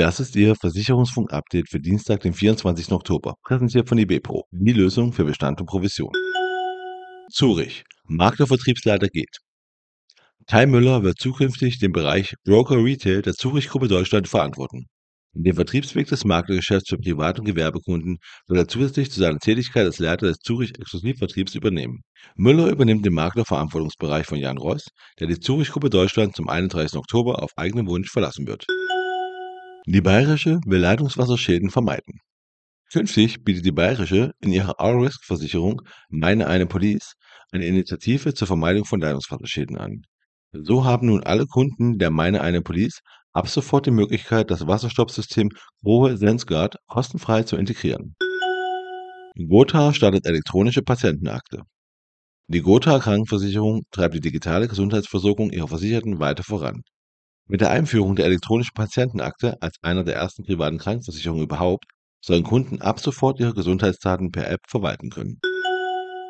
Das ist Ihr Versicherungsfunk-Update für Dienstag, den 24. Oktober, präsentiert von eBepro. Die Lösung für Bestand und Provision. Zurich. Maklervertriebsleiter geht. Kai Müller wird zukünftig den Bereich Broker Retail der Zurich-Gruppe Deutschland verantworten. Den Vertriebsweg des Maklergeschäfts für Privat- und Gewerbekunden soll er zusätzlich zu seiner Tätigkeit als Leiter des Zurich Exklusivvertriebs übernehmen. Müller übernimmt den Maklerverantwortungsbereich von Jan Ross, der die Zurich-Gruppe Deutschland zum 31. Oktober auf eigenen Wunsch verlassen wird. Die Bayerische will Leitungswasserschäden vermeiden. Künftig bietet die Bayerische in ihrer R-Risk-Versicherung Meine eine Police eine Initiative zur Vermeidung von Leitungswasserschäden an. So haben nun alle Kunden der Meine eine Police ab sofort die Möglichkeit, das Wasserstoppsystem Grohe Sensguard kostenfrei zu integrieren. Gotha startet elektronische Patientenakte. Die Gotha Krankenversicherung treibt die digitale Gesundheitsversorgung ihrer Versicherten weiter voran. Mit der Einführung der elektronischen Patientenakte als einer der ersten privaten Krankenversicherungen überhaupt sollen Kunden ab sofort ihre Gesundheitsdaten per App verwalten können.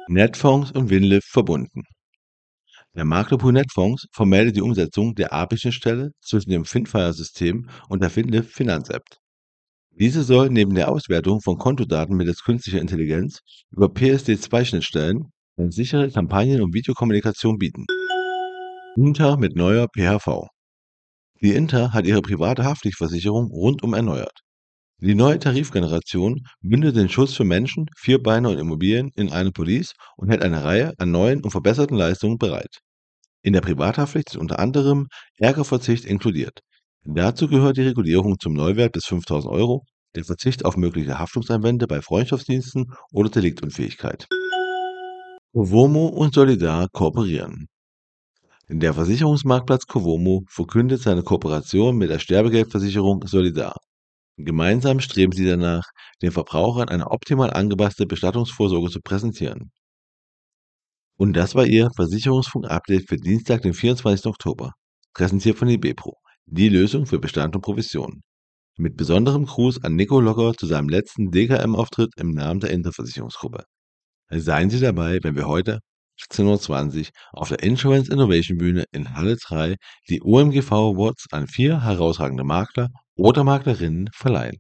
Netfonds und Winlift verbunden. Der Maklerpool Netfonds vermeldet die Umsetzung der API-Schnittstelle zwischen dem Finfire-System und der Finlift Finanz-App. Diese soll neben der Auswertung von Kontodaten mittels künstlicher Intelligenz über PSD2-Schnittstellen eine sichere Kampagnen- und Videokommunikation bieten. Inter mit neuer PHV. Die Inter hat ihre private Haftpflichtversicherung rundum erneuert. Die neue Tarifgeneration bündelt den Schutz für Menschen, Vierbeiner und Immobilien in eine Police und hält eine Reihe an neuen und verbesserten Leistungen bereit. In der Privathaftpflicht ist unter anderem Ärgerverzicht inkludiert. Dazu gehört die Regulierung zum Neuwert bis 5000 Euro, der Verzicht auf mögliche Haftungseinwände bei Freundschaftsdiensten oder Deliktunfähigkeit. Covomo und Solidar kooperieren. Der Versicherungsmarktplatz Covomo verkündet seine Kooperation mit der Sterbegeldversicherung Solidar. Gemeinsam streben sie danach, den Verbrauchern eine optimal angepasste Bestattungsvorsorge zu präsentieren. Und das war Ihr Versicherungsfunk-Update für Dienstag, den 24. Oktober, präsentiert von eBepro, die Lösung für Bestand und Provision. Mit besonderem Gruß an Nico Locker zu seinem letzten DKM-Auftritt im Namen der Interversicherungsgruppe. Seien Sie dabei, wenn wir heute 18.20 Uhr auf der Insurance Innovation Bühne in Halle 3 die OMGV Awards an vier herausragende Makler oder Maklerinnen verleihen.